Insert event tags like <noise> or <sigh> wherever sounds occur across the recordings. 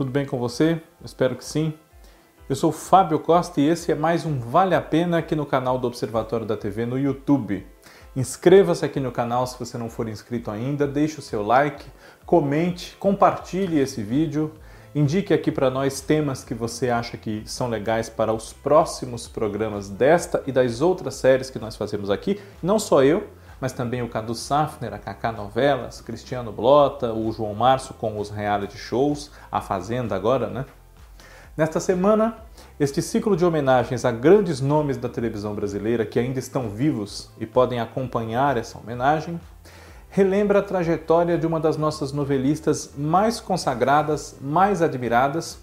Tudo bem com você? Espero que sim. Eu sou Fábio Costa e esse é mais um Vale a Pena aqui no canal do Observatório da TV no YouTube. Inscreva-se aqui no canal se você não for inscrito ainda, deixe o seu like, comente, compartilhe esse vídeo, indique aqui para nós temas que você acha que são legais para os próximos programas desta e das outras séries que nós fazemos aqui. Não só eu, mas também o Cadu Safner, a Kaká Novelas, Cristiano Blota, o João Março com os reality shows, a Fazenda agora, né? Nesta semana, este ciclo de homenagens a grandes nomes da televisão brasileira que ainda estão vivos e podem acompanhar essa homenagem, relembra a trajetória de uma das nossas novelistas mais consagradas, mais admiradas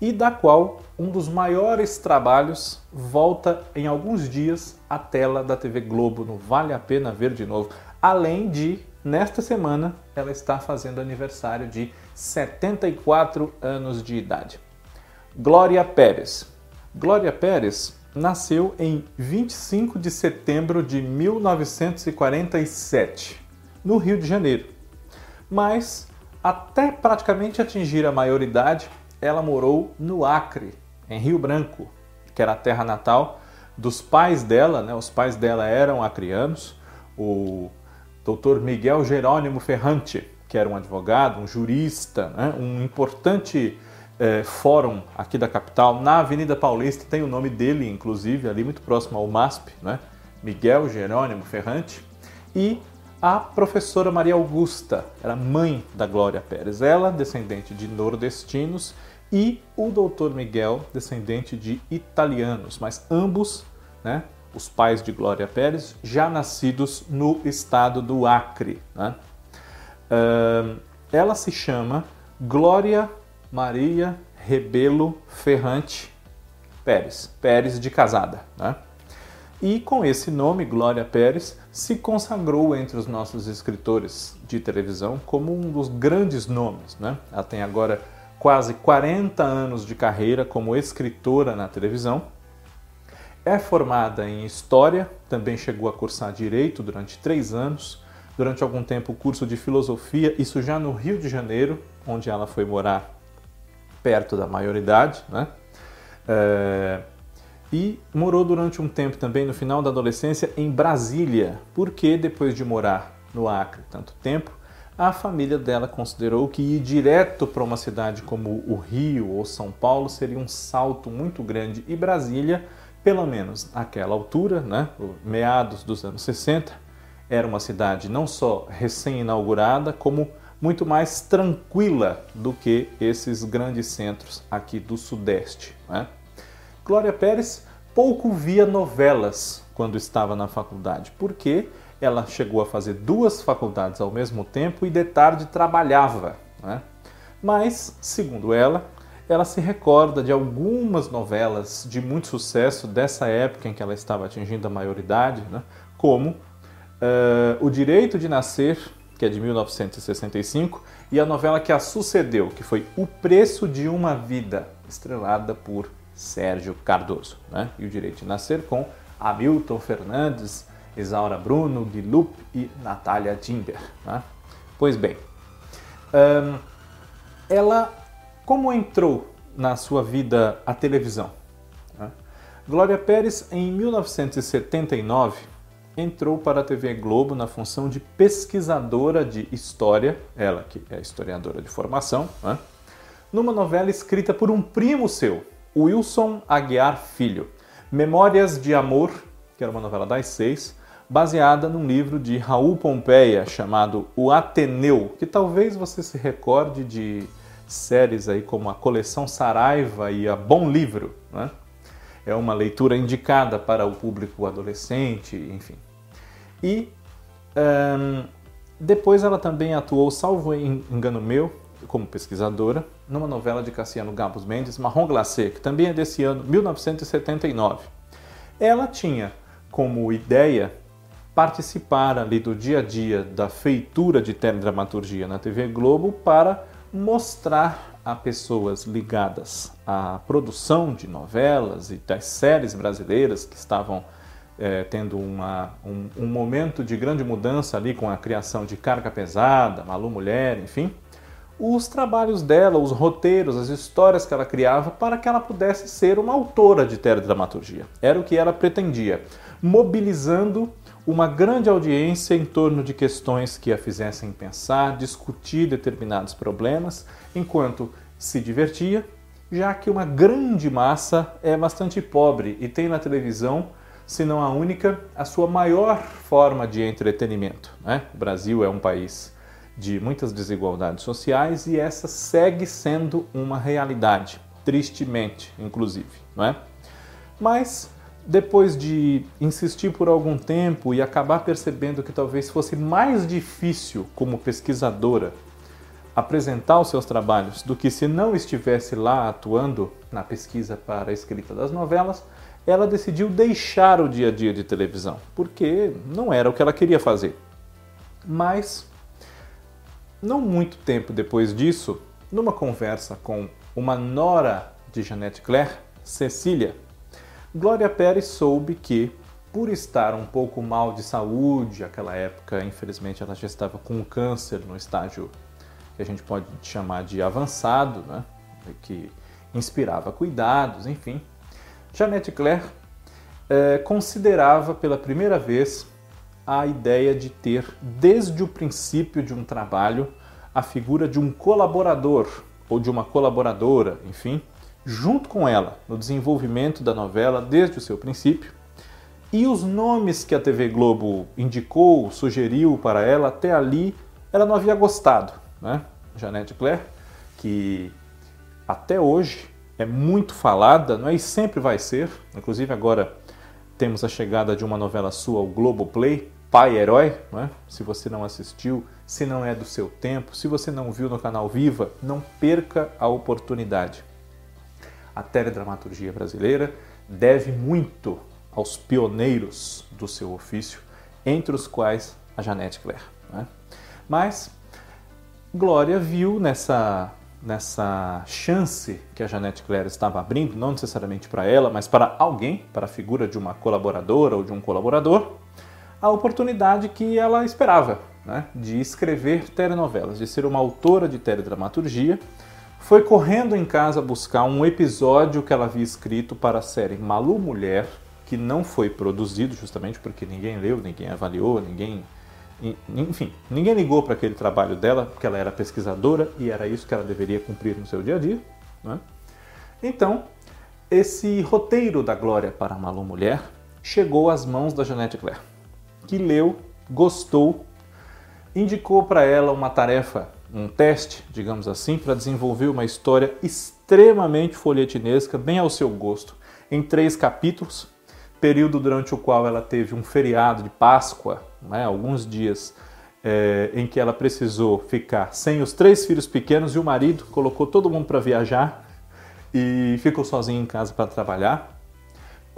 e da qual um dos maiores trabalhos volta em alguns dias à tela da TV Globo no Vale a Pena Ver de Novo. Além de, nesta semana, ela está fazendo aniversário de 74 anos de idade. Glória Pérez. Glória Pérez nasceu em 25 de setembro de 1947, no Rio de Janeiro. Mas, até praticamente atingir a maioridade, ela morou no Acre, em Rio Branco, que era a terra natal dos pais dela, né? Os pais dela eram acrianos, o doutor Miguel Jerônimo Ferrante, que era um advogado, um jurista, né? um importante é, fórum aqui da capital, na Avenida Paulista, tem o nome dele, inclusive, ali muito próximo ao MASP, né? Miguel Jerônimo Ferrante, e a professora Maria Augusta, era mãe da Glória Pérez, ela descendente de nordestinos, e o doutor Miguel, descendente de italianos, mas ambos, né, os pais de Glória Pérez, já nascidos no estado do Acre. Né? Uh, ela se chama Glória Maria Rebelo Ferrante Pérez, Pérez de casada. Né? E com esse nome, Glória Pérez, se consagrou entre os nossos escritores de televisão como um dos grandes nomes. Né? Ela tem agora quase 40 anos de carreira como escritora na televisão. É formada em História, também chegou a cursar Direito durante três anos. Durante algum tempo, o curso de Filosofia, isso já no Rio de Janeiro, onde ela foi morar perto da maioridade, né? É, e morou durante um tempo também, no final da adolescência, em Brasília, porque depois de morar no Acre tanto tempo, a família dela considerou que ir direto para uma cidade como o Rio ou São Paulo seria um salto muito grande e Brasília, pelo menos naquela altura, né, meados dos anos 60, era uma cidade não só recém-inaugurada, como muito mais tranquila do que esses grandes centros aqui do Sudeste. Né? Glória Pérez pouco via novelas quando estava na faculdade, porque ela chegou a fazer duas faculdades ao mesmo tempo e de tarde trabalhava. Né? Mas, segundo ela, ela se recorda de algumas novelas de muito sucesso dessa época em que ela estava atingindo a maioridade, né? como uh, O Direito de Nascer, que é de 1965, e a novela que a sucedeu, que foi O Preço de uma Vida, estrelada por Sérgio Cardoso. Né? E O Direito de Nascer com Hamilton Fernandes, Isaura Bruno, Guilup e Natália Timber. Né? Pois bem, um, ela como entrou na sua vida a televisão? Né? Glória Pérez, em 1979, entrou para a TV Globo na função de pesquisadora de história, ela que é historiadora de formação, né? numa novela escrita por um primo seu, Wilson Aguiar Filho, Memórias de Amor, que era uma novela das seis, baseada num livro de Raul Pompeia chamado O Ateneu, que talvez você se recorde de séries aí como a Coleção Saraiva e a Bom Livro, né? É uma leitura indicada para o público adolescente, enfim. E um, depois ela também atuou, salvo engano meu, como pesquisadora, numa novela de Cassiano Gabos Mendes, Marrom Glacé, que também é desse ano, 1979. Ela tinha como ideia participar ali do dia a dia da feitura de teledramaturgia na TV Globo para mostrar a pessoas ligadas à produção de novelas e das séries brasileiras que estavam é, tendo uma, um, um, momento de grande mudança ali com a criação de Carga Pesada, Malu Mulher, enfim, os trabalhos dela, os roteiros, as histórias que ela criava para que ela pudesse ser uma autora de teledramaturgia. Era o que ela pretendia, mobilizando uma grande audiência em torno de questões que a fizessem pensar, discutir determinados problemas, enquanto se divertia, já que uma grande massa é bastante pobre e tem na televisão, se não a única, a sua maior forma de entretenimento. Né? O Brasil é um país de muitas desigualdades sociais e essa segue sendo uma realidade, tristemente, inclusive, não é? Mas depois de insistir por algum tempo e acabar percebendo que talvez fosse mais difícil como pesquisadora apresentar os seus trabalhos do que se não estivesse lá atuando na pesquisa para a escrita das novelas, ela decidiu deixar o dia a dia de televisão, porque não era o que ela queria fazer. Mas não muito tempo depois disso, numa conversa com uma nora de Jeanette Claire, Cecília, Glória Pérez soube que, por estar um pouco mal de saúde, aquela época, infelizmente, ela já estava com câncer no estágio que a gente pode chamar de avançado, né? que inspirava cuidados, enfim. Jeanette Claire eh, considerava pela primeira vez a ideia de ter, desde o princípio de um trabalho, a figura de um colaborador ou de uma colaboradora, enfim, junto com ela no desenvolvimento da novela desde o seu princípio. E os nomes que a TV Globo indicou, sugeriu para ela, até ali ela não havia gostado. Né? Janete Claire, que até hoje é muito falada, não é? e sempre vai ser, inclusive agora temos a chegada de uma novela sua, o Globoplay, Pai Herói, é? se você não assistiu, se não é do seu tempo, se você não viu no canal Viva, não perca a oportunidade. A teledramaturgia brasileira deve muito aos pioneiros do seu ofício, entre os quais a Janete Claire. É? Mas Glória viu nessa, nessa chance que a Janete Claire estava abrindo, não necessariamente para ela, mas para alguém, para a figura de uma colaboradora ou de um colaborador, a oportunidade que ela esperava né, de escrever telenovelas, de ser uma autora de teledramaturgia. Foi correndo em casa buscar um episódio que ela havia escrito para a série Malu Mulher, que não foi produzido justamente porque ninguém leu, ninguém avaliou, ninguém. Enfim, ninguém ligou para aquele trabalho dela, porque ela era pesquisadora e era isso que ela deveria cumprir no seu dia a dia. Né? Então, esse roteiro da Glória para Malu Mulher chegou às mãos da Janete Claire que leu, gostou, indicou para ela uma tarefa, um teste, digamos assim, para desenvolver uma história extremamente folhetinesca, bem ao seu gosto, em três capítulos, período durante o qual ela teve um feriado de Páscoa, né, alguns dias é, em que ela precisou ficar sem os três filhos pequenos e o marido, colocou todo mundo para viajar e ficou sozinha em casa para trabalhar.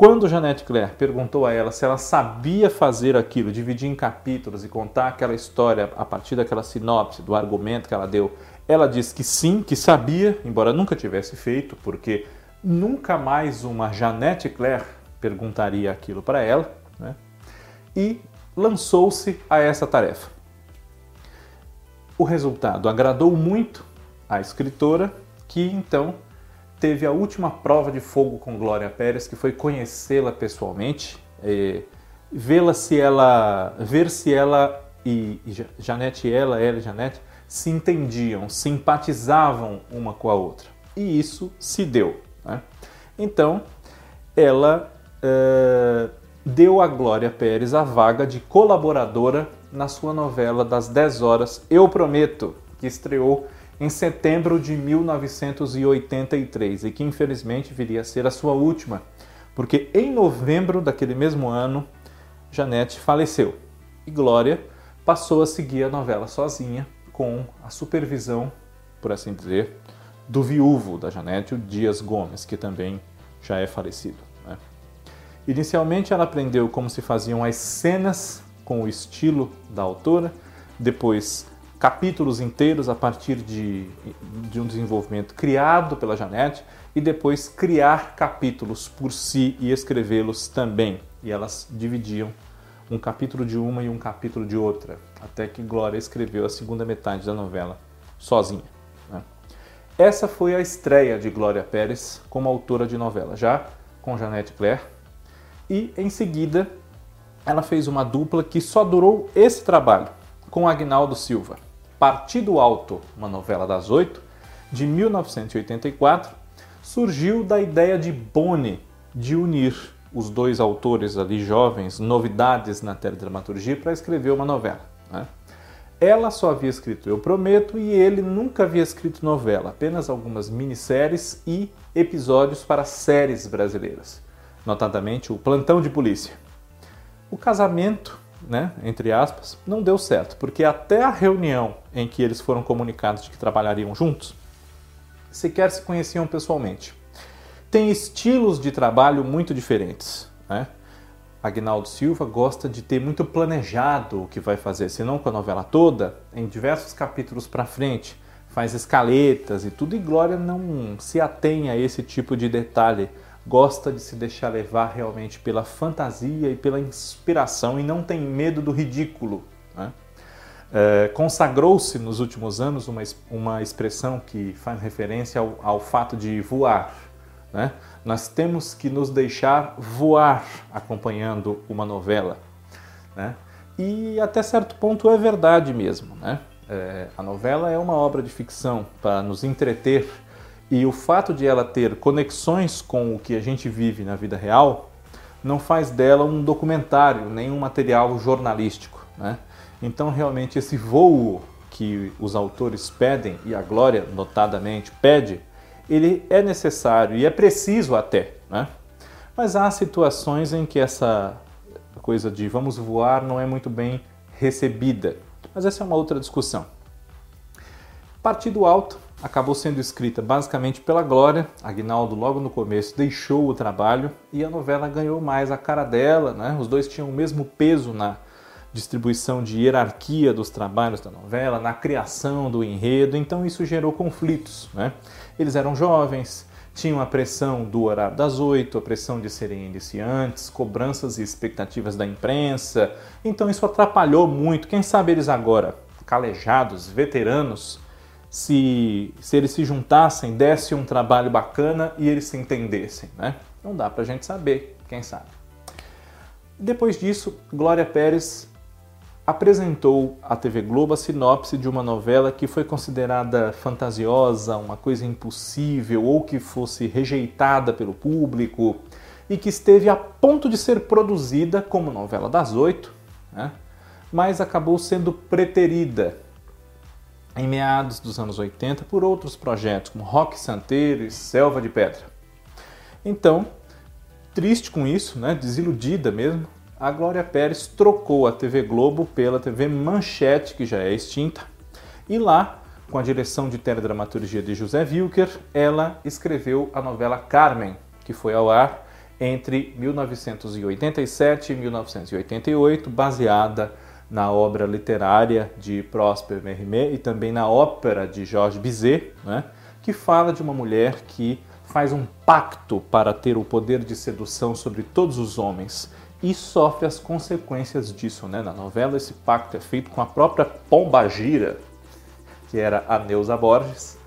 Quando Janete Claire perguntou a ela se ela sabia fazer aquilo, dividir em capítulos e contar aquela história a partir daquela sinopse, do argumento que ela deu, ela disse que sim, que sabia, embora nunca tivesse feito, porque nunca mais uma Janete Claire perguntaria aquilo para ela, né? e lançou-se a essa tarefa. O resultado agradou muito a escritora, que então teve a última prova de fogo com Glória Pérez, que foi conhecê-la pessoalmente, vê-la se ela, ver se ela e, e Janete ela, ela e Janete, se entendiam, simpatizavam uma com a outra. E isso se deu. Né? Então, ela uh, deu a Glória Pérez a vaga de colaboradora na sua novela das 10 horas Eu Prometo, que estreou em setembro de 1983 e que infelizmente viria a ser a sua última, porque em novembro daquele mesmo ano, Janete faleceu e Glória passou a seguir a novela sozinha com a supervisão, por assim dizer, do viúvo da Janete, o Dias Gomes, que também já é falecido. Né? Inicialmente ela aprendeu como se faziam as cenas com o estilo da autora, depois capítulos inteiros a partir de, de um desenvolvimento criado pela Janete e depois criar capítulos por si e escrevê-los também. E elas dividiam um capítulo de uma e um capítulo de outra, até que Glória escreveu a segunda metade da novela sozinha. Essa foi a estreia de Glória Pérez como autora de novela, já com Janete Claire. E em seguida, ela fez uma dupla que só durou esse trabalho com Agnaldo Silva. Partido Alto, uma novela das oito, de 1984, surgiu da ideia de Boni de unir os dois autores ali jovens, novidades na teledramaturgia, para escrever uma novela. Né? Ela só havia escrito Eu Prometo e ele nunca havia escrito novela, apenas algumas minisséries e episódios para séries brasileiras, notadamente o Plantão de Polícia. O casamento, né, entre aspas, não deu certo, porque até a reunião em que eles foram comunicados de que trabalhariam juntos, sequer se conheciam pessoalmente. Tem estilos de trabalho muito diferentes. Né? Agnaldo Silva gosta de ter muito planejado o que vai fazer, senão com a novela toda, em diversos capítulos para frente, faz escaletas e tudo, e Glória não se atém a esse tipo de detalhe. Gosta de se deixar levar realmente pela fantasia e pela inspiração e não tem medo do ridículo. Né? É, Consagrou-se nos últimos anos uma, uma expressão que faz referência ao, ao fato de voar. Né? Nós temos que nos deixar voar acompanhando uma novela. Né? E até certo ponto é verdade mesmo. Né? É, a novela é uma obra de ficção para nos entreter e o fato de ela ter conexões com o que a gente vive na vida real não faz dela um documentário, nem um material jornalístico. Né? Então, realmente, esse voo que os autores pedem, e a Glória, notadamente, pede, ele é necessário e é preciso até. Né? Mas há situações em que essa coisa de vamos voar não é muito bem recebida. Mas essa é uma outra discussão. Partido Alto acabou sendo escrita basicamente pela Glória. Agnaldo, logo no começo, deixou o trabalho e a novela ganhou mais a cara dela. Né? Os dois tinham o mesmo peso na distribuição de hierarquia dos trabalhos da novela, na criação do enredo, então isso gerou conflitos. Né? Eles eram jovens, tinham a pressão do horário das oito, a pressão de serem iniciantes, cobranças e expectativas da imprensa, então isso atrapalhou muito. Quem sabe eles agora, calejados, veteranos, se, se eles se juntassem, dessem um trabalho bacana e eles se entendessem, né? Não dá pra gente saber, quem sabe. Depois disso, Glória Pérez apresentou à TV Globo a sinopse de uma novela que foi considerada fantasiosa, uma coisa impossível ou que fosse rejeitada pelo público e que esteve a ponto de ser produzida como novela das oito, né? mas acabou sendo preterida em meados dos anos 80 por outros projetos como Rock Santeiro e Selva de Pedra. Então, triste com isso, né, desiludida mesmo, a Glória Pérez trocou a TV Globo pela TV Manchete, que já é extinta, e lá, com a direção de teledramaturgia de José Wilker, ela escreveu a novela Carmen, que foi ao ar entre 1987 e 1988, baseada na obra literária de Prosper Mérimée e também na ópera de Georges Bizet, né, que fala de uma mulher que faz um pacto para ter o poder de sedução sobre todos os homens e sofre as consequências disso. Né? Na novela, esse pacto é feito com a própria Pombagira, que era a Neuza Borges,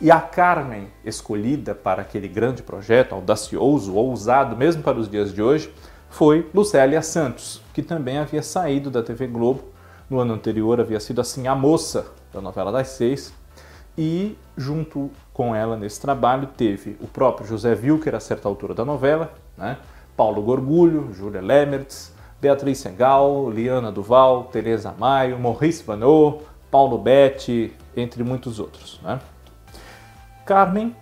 e a Carmen, escolhida para aquele grande projeto, audacioso, ousado, mesmo para os dias de hoje, foi Lucélia Santos, que também havia saído da TV Globo. No ano anterior havia sido assim a moça da novela das seis. E junto com ela nesse trabalho teve o próprio José Wilker, a certa altura da novela, né? Paulo Gorgulho, Júlia Lemertz, Beatriz Segal, Liana Duval, Teresa Maio, Maurice Vanot, Paulo Betti, entre muitos outros. Né? Carmen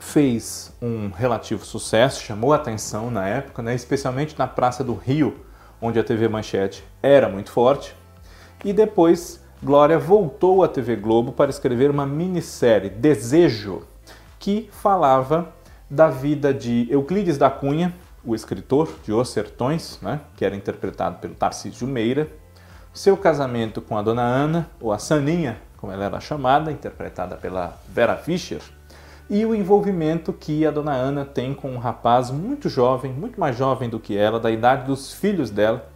fez um relativo sucesso, chamou atenção na época, né? especialmente na Praça do Rio, onde a TV Manchete era muito forte, e depois Glória voltou à TV Globo para escrever uma minissérie, Desejo, que falava da vida de Euclides da Cunha, o escritor de Os Sertões, né, que era interpretado pelo Tarcísio Meira, seu casamento com a dona Ana, ou a Saninha, como ela era chamada, interpretada pela Vera Fischer, e o envolvimento que a dona Ana tem com um rapaz muito jovem, muito mais jovem do que ela, da idade dos filhos dela,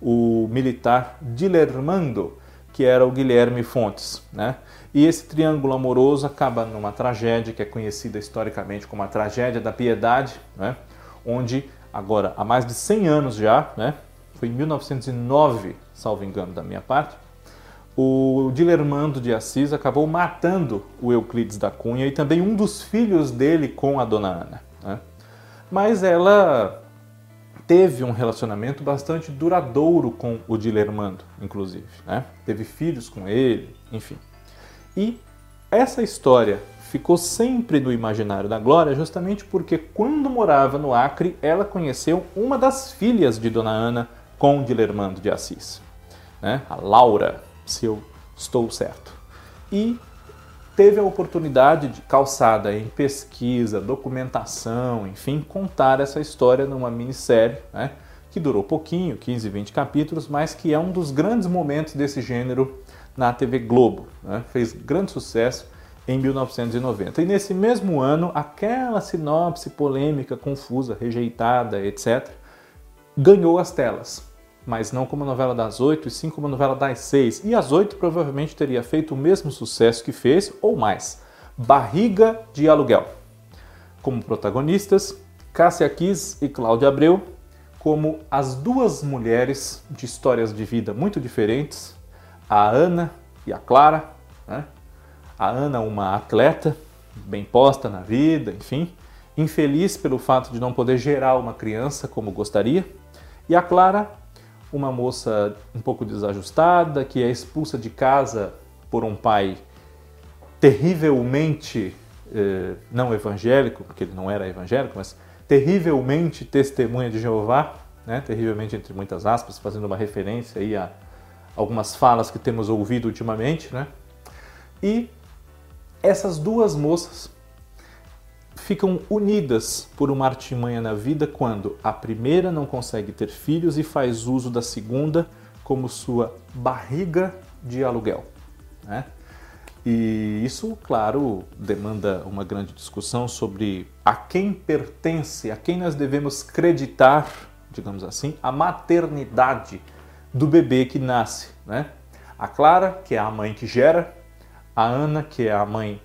o militar Dilermando, que era o Guilherme Fontes, né? E esse triângulo amoroso acaba numa tragédia que é conhecida historicamente como a tragédia da Piedade, né? Onde agora há mais de 100 anos já, né? Foi em 1909, salvo engano da minha parte, o Dilermando de Assis acabou matando o Euclides da Cunha e também um dos filhos dele com a dona Ana. Né? Mas ela teve um relacionamento bastante duradouro com o Dilermando, inclusive. Né? Teve filhos com ele, enfim. E essa história ficou sempre no imaginário da Glória justamente porque quando morava no Acre, ela conheceu uma das filhas de Dona Ana com Dilermando de Assis, né? a Laura, se eu estou certo. E teve a oportunidade de, calçada em pesquisa, documentação, enfim, contar essa história numa minissérie, né, que durou pouquinho, 15, 20 capítulos, mas que é um dos grandes momentos desse gênero na TV Globo. Né, fez grande sucesso em 1990. E nesse mesmo ano, aquela sinopse polêmica, confusa, rejeitada, etc., ganhou as telas mas não como a novela das oito, e sim como a novela das seis. E as oito provavelmente teria feito o mesmo sucesso que fez, ou mais. Barriga de Aluguel. Como protagonistas, Cássia Kiss e Cláudia Abreu, como as duas mulheres de histórias de vida muito diferentes, a Ana e a Clara. Né? A Ana, uma atleta, bem posta na vida, enfim, infeliz pelo fato de não poder gerar uma criança como gostaria, e a Clara, uma moça um pouco desajustada, que é expulsa de casa por um pai terrivelmente eh, não evangélico, porque ele não era evangélico, mas terrivelmente testemunha de Jeová, né? terrivelmente entre muitas aspas, fazendo uma referência aí a algumas falas que temos ouvido ultimamente, né? E essas duas moças ficam unidas por uma artimanha na vida quando a primeira não consegue ter filhos e faz uso da segunda como sua barriga de aluguel. Né? E isso, claro, demanda uma grande discussão sobre a quem pertence, a quem nós devemos creditar, digamos assim, a maternidade do bebê que nasce. Né? A Clara, que é a mãe que gera, a Ana, que é a mãe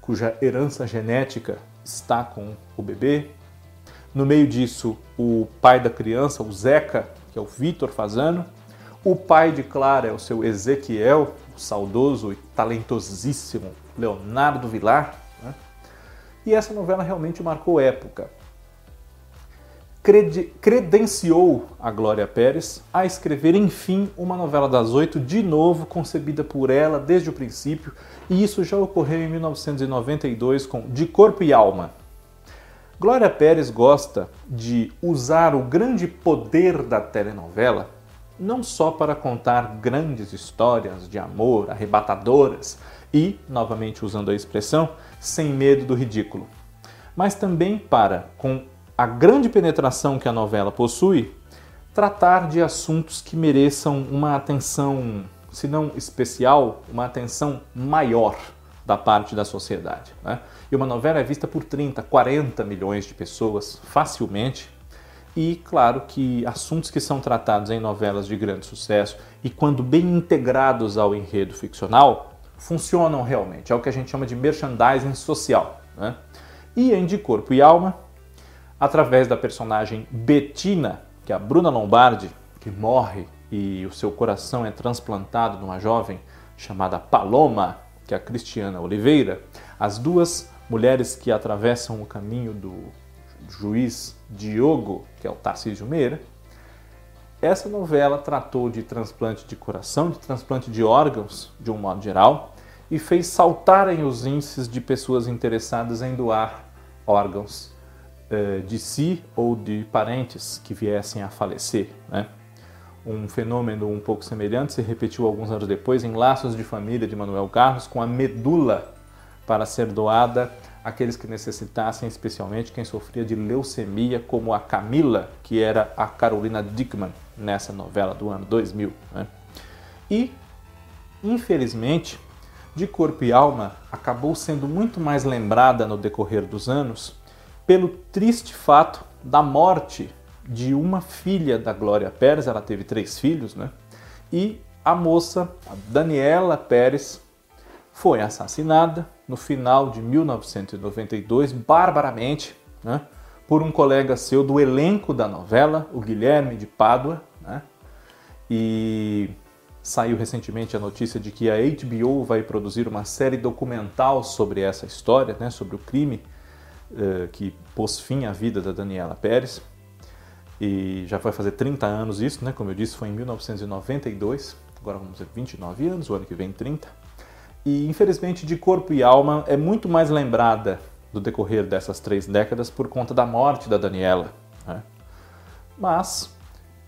cuja herança genética está com o bebê. No meio disso, o pai da criança, o Zeca, que é o Vitor Fazano. O pai de Clara é o seu Ezequiel, o saudoso e talentosíssimo Leonardo Vilar. Né? E essa novela realmente marcou época credenciou a Glória Pérez a escrever, enfim, uma novela das oito, de novo concebida por ela desde o princípio, e isso já ocorreu em 1992 com De Corpo e Alma. Glória Pérez gosta de usar o grande poder da telenovela não só para contar grandes histórias de amor arrebatadoras e, novamente usando a expressão, sem medo do ridículo, mas também para, com a grande penetração que a novela possui, tratar de assuntos que mereçam uma atenção, se não especial, uma atenção maior da parte da sociedade. Né? E uma novela é vista por 30, 40 milhões de pessoas facilmente. E claro que assuntos que são tratados em novelas de grande sucesso e quando bem integrados ao enredo ficcional, funcionam realmente. É o que a gente chama de merchandising social. Né? E em De Corpo e Alma, através da personagem Bettina, que é a Bruna Lombardi, que morre e o seu coração é transplantado numa jovem chamada Paloma, que é a Cristiana Oliveira, as duas mulheres que atravessam o caminho do juiz Diogo, que é o Tarcísio Meira, essa novela tratou de transplante de coração, de transplante de órgãos, de um modo geral, e fez saltarem os índices de pessoas interessadas em doar órgãos de si ou de parentes que viessem a falecer. Né? Um fenômeno um pouco semelhante se repetiu alguns anos depois em Laços de Família de Manuel Carlos, com a medula para ser doada àqueles que necessitassem, especialmente quem sofria de leucemia, como a Camila, que era a Carolina Dickman nessa novela do ano 2000. Né? E, infelizmente, de corpo e alma acabou sendo muito mais lembrada no decorrer dos anos pelo triste fato da morte de uma filha da Glória Pérez, ela teve três filhos, né? E a moça, a Daniela Pérez, foi assassinada no final de 1992, barbaramente, né, por um colega seu do elenco da novela, o Guilherme de Pádua, né, e saiu recentemente a notícia de que a HBO vai produzir uma série documental sobre essa história, né, sobre o crime uh, que pôs fim à vida da Daniela Pérez. E já vai fazer 30 anos isso, né? Como eu disse, foi em 1992. Agora vamos dizer 29 anos, o ano que vem 30. E infelizmente, de corpo e alma, é muito mais lembrada do decorrer dessas três décadas por conta da morte da Daniela. Né? Mas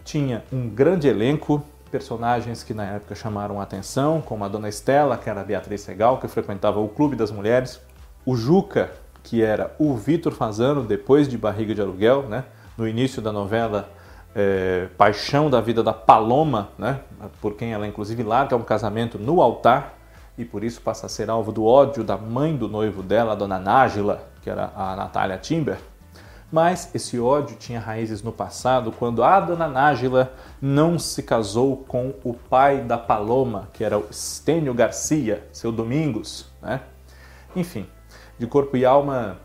tinha um grande elenco, personagens que na época chamaram a atenção, como a Dona Estela, que era a Beatriz Segal, que frequentava o Clube das Mulheres, o Juca, que era o Vitor Fazano, depois de Barriga de Aluguel, né? no início da novela é, Paixão da Vida da Paloma, né? por quem ela inclusive larga um casamento no altar e por isso passa a ser alvo do ódio da mãe do noivo dela, a dona Nájila, que era a Natália Timber. Mas esse ódio tinha raízes no passado, quando a dona Nájila não se casou com o pai da Paloma, que era o Estênio Garcia, seu Domingos. Né? Enfim, de corpo e alma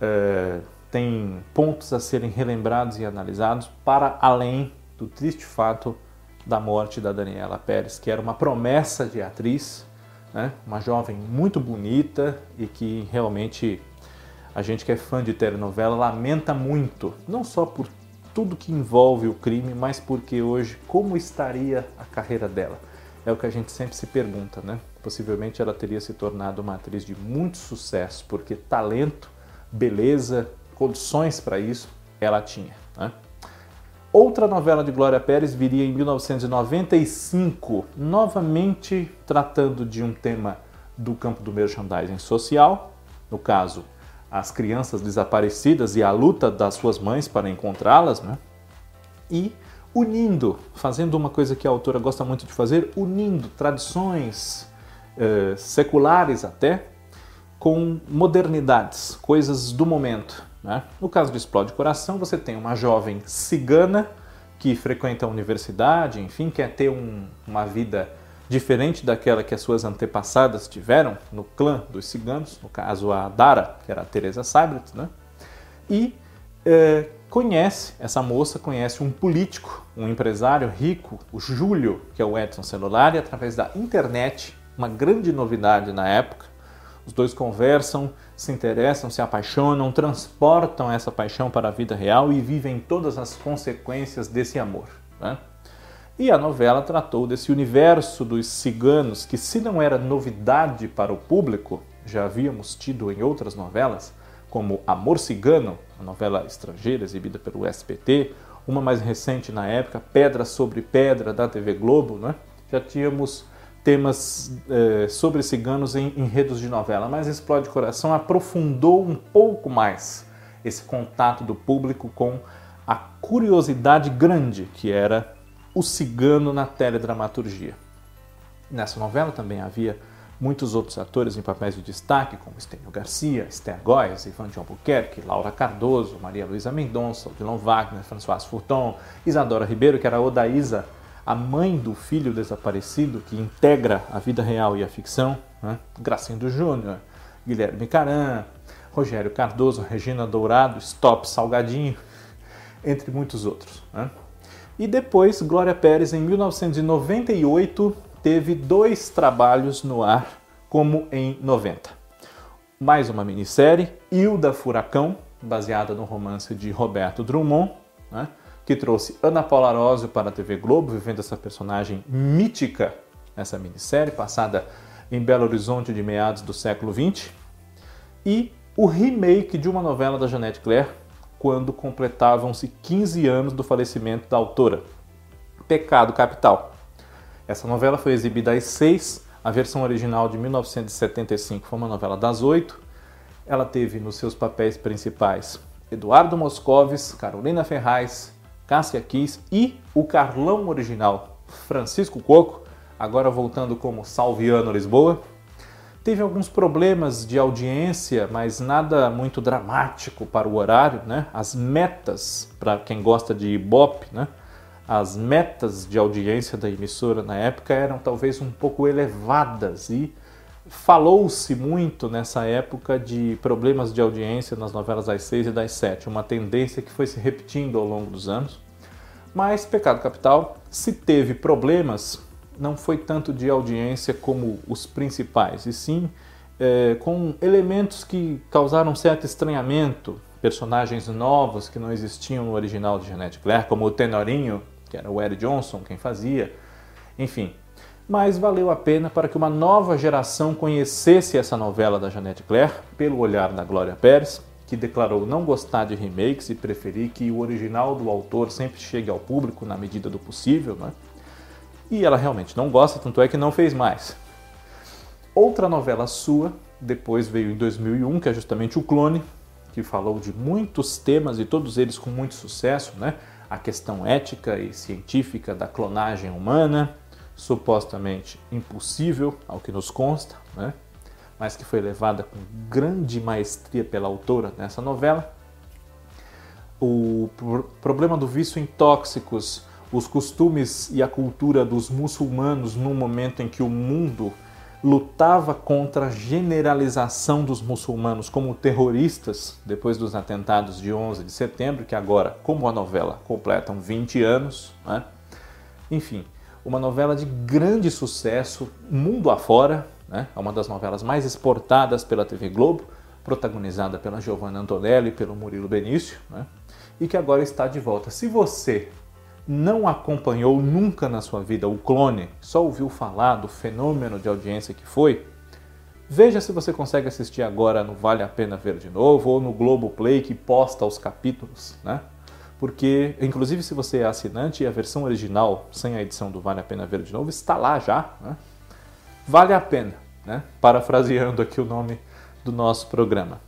é, tem pontos a serem relembrados e analisados para além do triste fato da morte da Daniela Pérez, que era uma promessa de atriz, né? uma jovem muito bonita e que realmente a gente que é fã de telenovela lamenta muito, não só por tudo que envolve o crime, mas porque hoje como estaria a carreira dela? É o que a gente sempre se pergunta, né? Possivelmente ela teria se tornado uma atriz de muito sucesso, porque talento, beleza, condições para isso ela tinha. Né? Outra novela de Glória Pérez viria em 1995, novamente tratando de um tema do campo do merchandising social, no caso, as crianças desaparecidas e a luta das suas mães para encontrá-las, né? e unindo, fazendo uma coisa que a autora gosta muito de fazer, unindo tradições eh, seculares até com modernidades, coisas do momento. Né? No caso do Explode Coração, você tem uma jovem cigana que frequenta a universidade, enfim, quer ter um, uma vida diferente daquela que as suas antepassadas tiveram no clã dos ciganos, no caso a Dara, que era a Teresa Seibert, né? e é, conhece, essa moça conhece um político, um empresário rico, o Júlio, que é o Edson Celular, e através da internet, uma grande novidade na época, os dois conversam, se interessam, se apaixonam, transportam essa paixão para a vida real e vivem todas as consequências desse amor. Né? E a novela tratou desse universo dos ciganos, que se não era novidade para o público, já havíamos tido em outras novelas, como Amor Cigano, a novela estrangeira exibida pelo SBT, uma mais recente na época, Pedra sobre Pedra, da TV Globo, né? já tínhamos temas eh, sobre ciganos em enredos de novela, mas Explode Coração aprofundou um pouco mais esse contato do público com a curiosidade grande que era o cigano na teledramaturgia. Nessa novela também havia muitos outros atores em papéis de destaque, como Estênio Garcia, Esther Góes, Ivan de Albuquerque, Laura Cardoso, Maria Luísa Mendonça, Odilon Wagner, François Furton, Isadora Ribeiro, que era Odaísa a mãe do filho desaparecido, que integra a vida real e a ficção, né? Gracindo Júnior, Guilherme Caran, Rogério Cardoso, Regina Dourado, Stop Salgadinho, <laughs> entre muitos outros. Né? E depois, Glória Pérez, em 1998, teve dois trabalhos no ar, como em 90. Mais uma minissérie, Hilda Furacão, baseada no romance de Roberto Drummond, né? que trouxe Ana Paula Arósio para a TV Globo, vivendo essa personagem mítica nessa minissérie, passada em Belo Horizonte de meados do século XX, e o remake de uma novela da Jeanette Claire, quando completavam-se 15 anos do falecimento da autora, Pecado Capital. Essa novela foi exibida às seis, a versão original de 1975 foi uma novela das oito. Ela teve nos seus papéis principais Eduardo Moscovis, Carolina Ferraz, Cássia Kiss e o Carlão original, Francisco Coco, agora voltando como Salviano Lisboa. Teve alguns problemas de audiência, mas nada muito dramático para o horário, né? As metas, para quem gosta de Ibope, né? As metas de audiência da emissora na época eram talvez um pouco elevadas e falou-se muito nessa época de problemas de audiência nas novelas das seis e das sete, uma tendência que foi se repetindo ao longo dos anos. Mas Pecado Capital, se teve problemas, não foi tanto de audiência como os principais, e sim é, com elementos que causaram certo estranhamento, personagens novos que não existiam no original de Jeanette Claire, como o Tenorinho, que era o Eric Johnson quem fazia, enfim. Mas valeu a pena para que uma nova geração conhecesse essa novela da Jeanette Claire pelo olhar da Glória Pérez, que declarou não gostar de remakes e preferir que o original do autor sempre chegue ao público na medida do possível, né? E ela realmente não gosta, tanto é que não fez mais. Outra novela sua, depois veio em 2001, que é justamente O Clone, que falou de muitos temas e todos eles com muito sucesso, né? A questão ética e científica da clonagem humana, supostamente impossível, ao que nos consta, né? mas que foi levada com grande maestria pela autora nessa novela. O problema do vício em tóxicos, os costumes e a cultura dos muçulmanos num momento em que o mundo lutava contra a generalização dos muçulmanos como terroristas depois dos atentados de 11 de setembro, que agora, como a novela, completam 20 anos. Né? Enfim, uma novela de grande sucesso mundo afora, né? é uma das novelas mais exportadas pela TV Globo, protagonizada pela Giovanna Antonelli e pelo Murilo Benício, né? e que agora está de volta. Se você não acompanhou nunca na sua vida o clone, só ouviu falar do fenômeno de audiência que foi, veja se você consegue assistir agora no Vale a Pena Ver de Novo ou no Globo Play que posta os capítulos, né? Porque, inclusive, se você é assinante, a versão original, sem a edição do Vale a Pena Ver de Novo, está lá já. Né? Vale a pena, né? Parafraseando aqui o nome do nosso programa.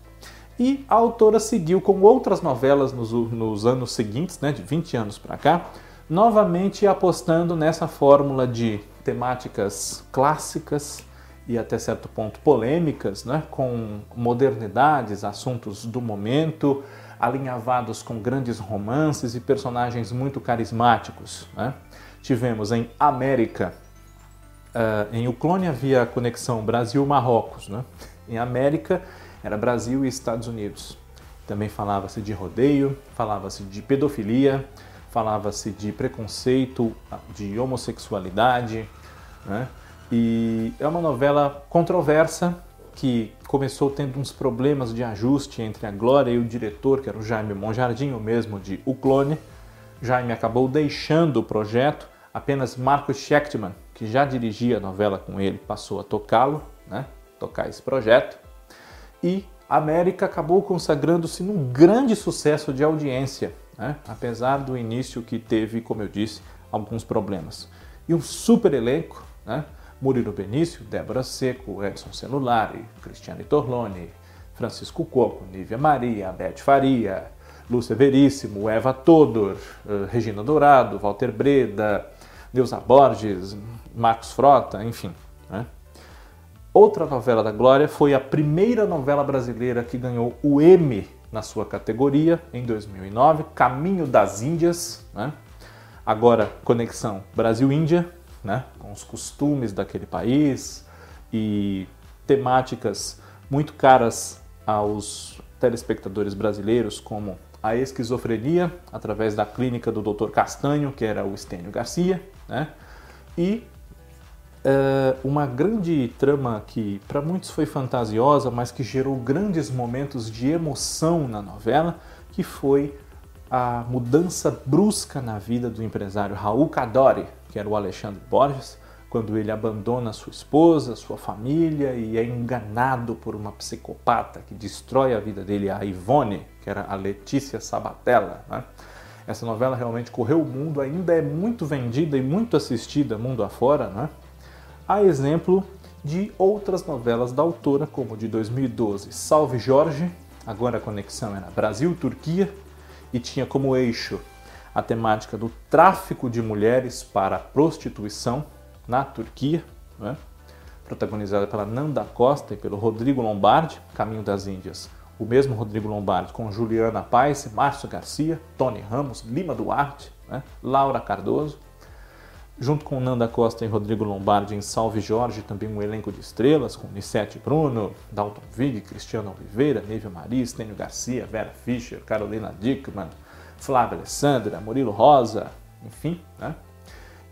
E a autora seguiu com outras novelas nos, nos anos seguintes, né, de 20 anos para cá, novamente apostando nessa fórmula de temáticas clássicas e até certo ponto polêmicas, né, com modernidades, assuntos do momento, alinhavados com grandes romances e personagens muito carismáticos. Né? Tivemos em América, uh, em O Clone havia a conexão Brasil-Marrocos, né? em América era Brasil e Estados Unidos. Também falava-se de rodeio, falava-se de pedofilia, falava-se de preconceito, de homossexualidade, né? E é uma novela controversa que começou tendo uns problemas de ajuste entre a Glória e o diretor, que era o Jaime Monjardim, o mesmo de O Clone. Jaime acabou deixando o projeto, apenas Marcos Schechtman, que já dirigia a novela com ele, passou a tocá-lo, né? tocar esse projeto. E América acabou consagrando-se num grande sucesso de audiência, né? apesar do início que teve, como eu disse, alguns problemas. E um super elenco, né? Murilo Benício, Débora Seco, Edson Celulari, Cristiane Torlone, Francisco Coco, Nívia Maria, Beth Faria, Lúcia Veríssimo, Eva Todor, uh, Regina Dourado, Walter Breda, Neuza Borges, Marcos Frota, enfim. Né? Outra novela da Glória foi a primeira novela brasileira que ganhou o M na sua categoria em 2009, Caminho das Índias, né? agora conexão Brasil-Índia, né? com os costumes daquele país e temáticas muito caras aos telespectadores brasileiros, como a esquizofrenia, através da clínica do Dr. Castanho, que era o Estênio Garcia, né? e é, uma grande trama que para muitos foi fantasiosa, mas que gerou grandes momentos de emoção na novela, que foi a mudança brusca na vida do empresário Raul Cadore, que era o Alexandre Borges, quando ele abandona sua esposa, sua família e é enganado por uma psicopata que destrói a vida dele, a Ivone, que era a Letícia Sabatella. Né? Essa novela realmente correu o mundo, ainda é muito vendida e muito assistida mundo afora, né? A exemplo de outras novelas da autora, como de 2012 Salve Jorge, agora a conexão era Brasil-Turquia, e tinha como eixo a temática do tráfico de mulheres para a prostituição na Turquia, né? protagonizada pela Nanda Costa e pelo Rodrigo Lombardi, Caminho das Índias, o mesmo Rodrigo Lombardi, com Juliana Paes, Márcio Garcia, Tony Ramos, Lima Duarte, né? Laura Cardoso, junto com Nanda Costa e Rodrigo Lombardi em Salve Jorge, também um elenco de estrelas, com Nissete Bruno, Dalton Vig, Cristiano Oliveira, Nívia Maria, Estênio Garcia, Vera Fischer, Carolina Dickman, Flávia Alessandra, Murilo Rosa, enfim. Né?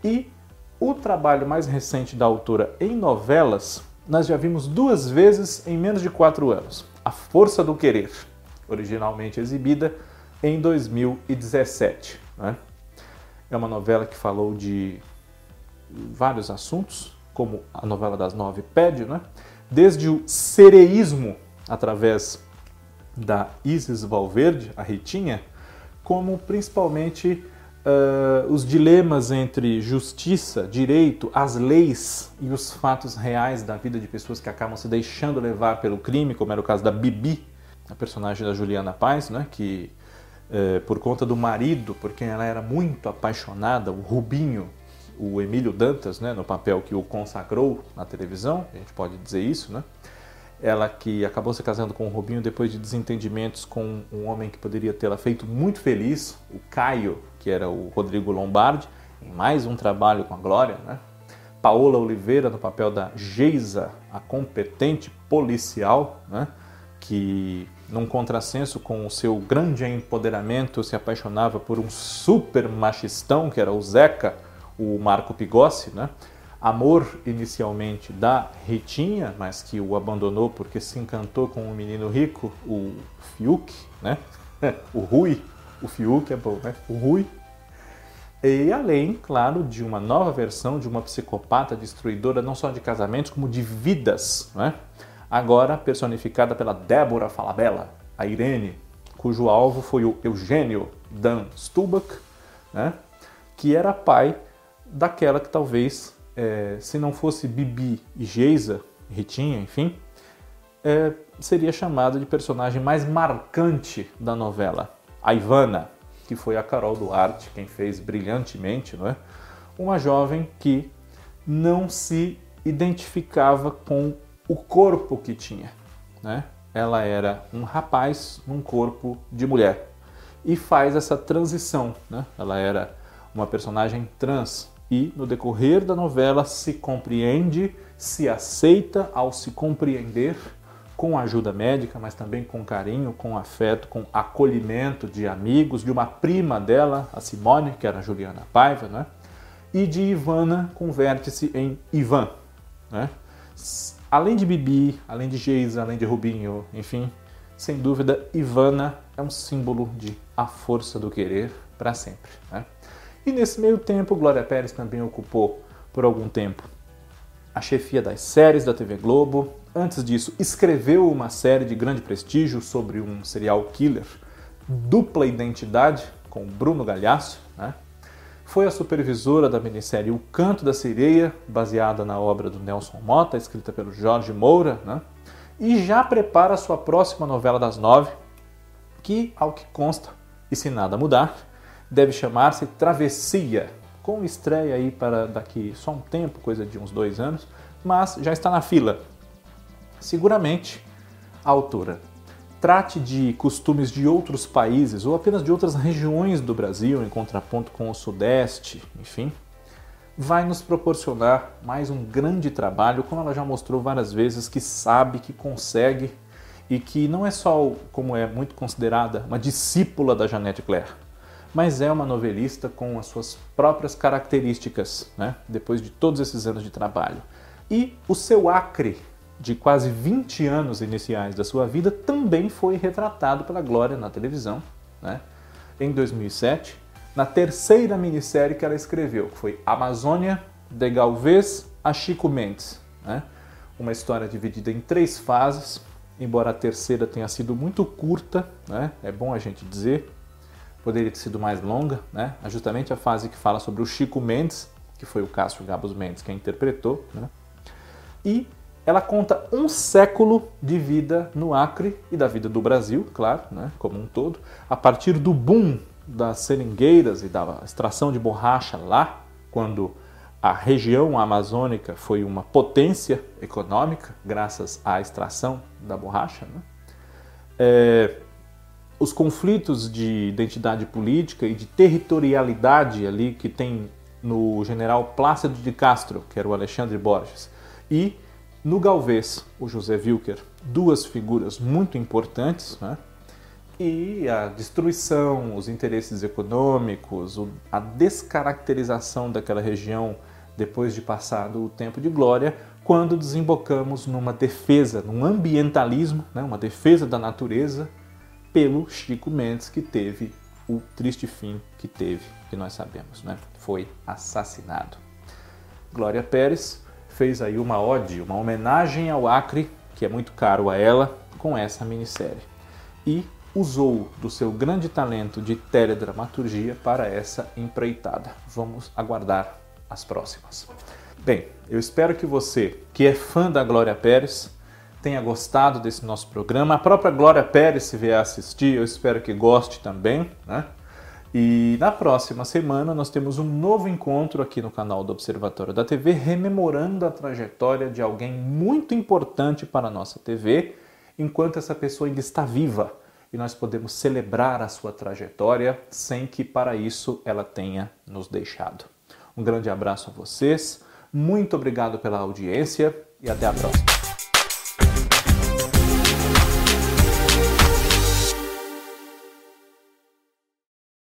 E o trabalho mais recente da autora em novelas, nós já vimos duas vezes em menos de quatro anos. A Força do Querer, originalmente exibida em 2017. Né? É uma novela que falou de vários assuntos, como a novela das nove pede, né? desde o sereísmo, através da Isis Valverde, a Ritinha, como principalmente uh, os dilemas entre justiça, direito, as leis e os fatos reais da vida de pessoas que acabam se deixando levar pelo crime, como era o caso da Bibi, a personagem da Juliana Paz, né? que uh, por conta do marido, por quem ela era muito apaixonada, o Rubinho, o Emílio Dantas, né, no papel que o consagrou na televisão, a gente pode dizer isso, né? Ela que acabou se casando com o Rubinho depois de desentendimentos com um homem que poderia tê-la feito muito feliz, o Caio, que era o Rodrigo Lombardi, em mais um trabalho com a Glória, né? Paola Oliveira no papel da Geisa, a competente policial, né? que num contrassenso com o seu grande empoderamento se apaixonava por um super machistão que era o Zeca, o Marco Pigossi, né? Amor inicialmente da Ritinha, mas que o abandonou porque se encantou com um menino rico, o Fiuk, né? <laughs> o Rui, o Fiuk é bom, né? O Rui. E além, claro, de uma nova versão de uma psicopata destruidora não só de casamentos, como de vidas, né? Agora personificada pela Débora Falabella, a Irene, cujo alvo foi o Eugênio Dan Stubach, né? que era pai daquela que talvez, é, se não fosse Bibi e Geisa, Ritinha, enfim, é, seria chamada de personagem mais marcante da novela. A Ivana, que foi a Carol Duarte quem fez brilhantemente, não é? Uma jovem que não se identificava com o corpo que tinha, né? Ela era um rapaz num corpo de mulher e faz essa transição, né? Ela era uma personagem trans e no decorrer da novela se compreende, se aceita ao se compreender com ajuda médica, mas também com carinho, com afeto, com acolhimento de amigos, de uma prima dela, a Simone, que era Juliana Paiva, né? e de Ivana, converte-se em Ivan. Né? Além de Bibi, além de Geisa, além de Rubinho, enfim, sem dúvida, Ivana é um símbolo de a força do querer para sempre. Né? E nesse meio tempo, Glória Pérez também ocupou por algum tempo a chefia das séries da TV Globo. Antes disso, escreveu uma série de grande prestígio sobre um serial killer, Dupla Identidade, com Bruno Galhaço. Né? Foi a supervisora da minissérie O Canto da Sereia, baseada na obra do Nelson Mota, escrita pelo Jorge Moura. Né? E já prepara sua próxima novela das nove, que, ao que consta, e se nada mudar, deve chamar-se Travessia, com estreia aí para daqui só um tempo, coisa de uns dois anos, mas já está na fila. Seguramente, a autora trate de costumes de outros países ou apenas de outras regiões do Brasil, em contraponto com o Sudeste, enfim, vai nos proporcionar mais um grande trabalho, como ela já mostrou várias vezes, que sabe, que consegue e que não é só, como é muito considerada, uma discípula da Janete Claire mas é uma novelista com as suas próprias características, né? depois de todos esses anos de trabalho. E o seu acre de quase 20 anos iniciais da sua vida também foi retratado pela Glória na televisão, né? em 2007, na terceira minissérie que ela escreveu, que foi Amazônia, de Galvez a Chico Mendes. Né? Uma história dividida em três fases, embora a terceira tenha sido muito curta, né? é bom a gente dizer, poderia ter sido mais longa, né? É justamente a fase que fala sobre o Chico Mendes, que foi o Cássio Gabos Mendes quem interpretou, né? e ela conta um século de vida no Acre e da vida do Brasil, claro, né? como um todo, a partir do boom das seringueiras e da extração de borracha lá, quando a região amazônica foi uma potência econômica graças à extração da borracha, né? é, os conflitos de identidade política e de territorialidade ali que tem no general Plácido de Castro, que era o Alexandre Borges, e no Galvez, o José Wilker, duas figuras muito importantes, né? e a destruição, os interesses econômicos, a descaracterização daquela região depois de passado o tempo de glória, quando desembocamos numa defesa, num ambientalismo, né, uma defesa da natureza, pelo Chico Mendes, que teve o triste fim que teve, que nós sabemos, né? foi assassinado. Glória Pérez fez aí uma ode, uma homenagem ao Acre, que é muito caro a ela, com essa minissérie. E usou do seu grande talento de teledramaturgia para essa empreitada. Vamos aguardar as próximas. Bem, eu espero que você, que é fã da Glória Pérez, tenha gostado desse nosso programa. A própria Glória Pérez, se vier assistir, eu espero que goste também, né? E na próxima semana nós temos um novo encontro aqui no canal do Observatório da TV, rememorando a trajetória de alguém muito importante para a nossa TV, enquanto essa pessoa ainda está viva e nós podemos celebrar a sua trajetória sem que para isso ela tenha nos deixado. Um grande abraço a vocês, muito obrigado pela audiência e até a próxima.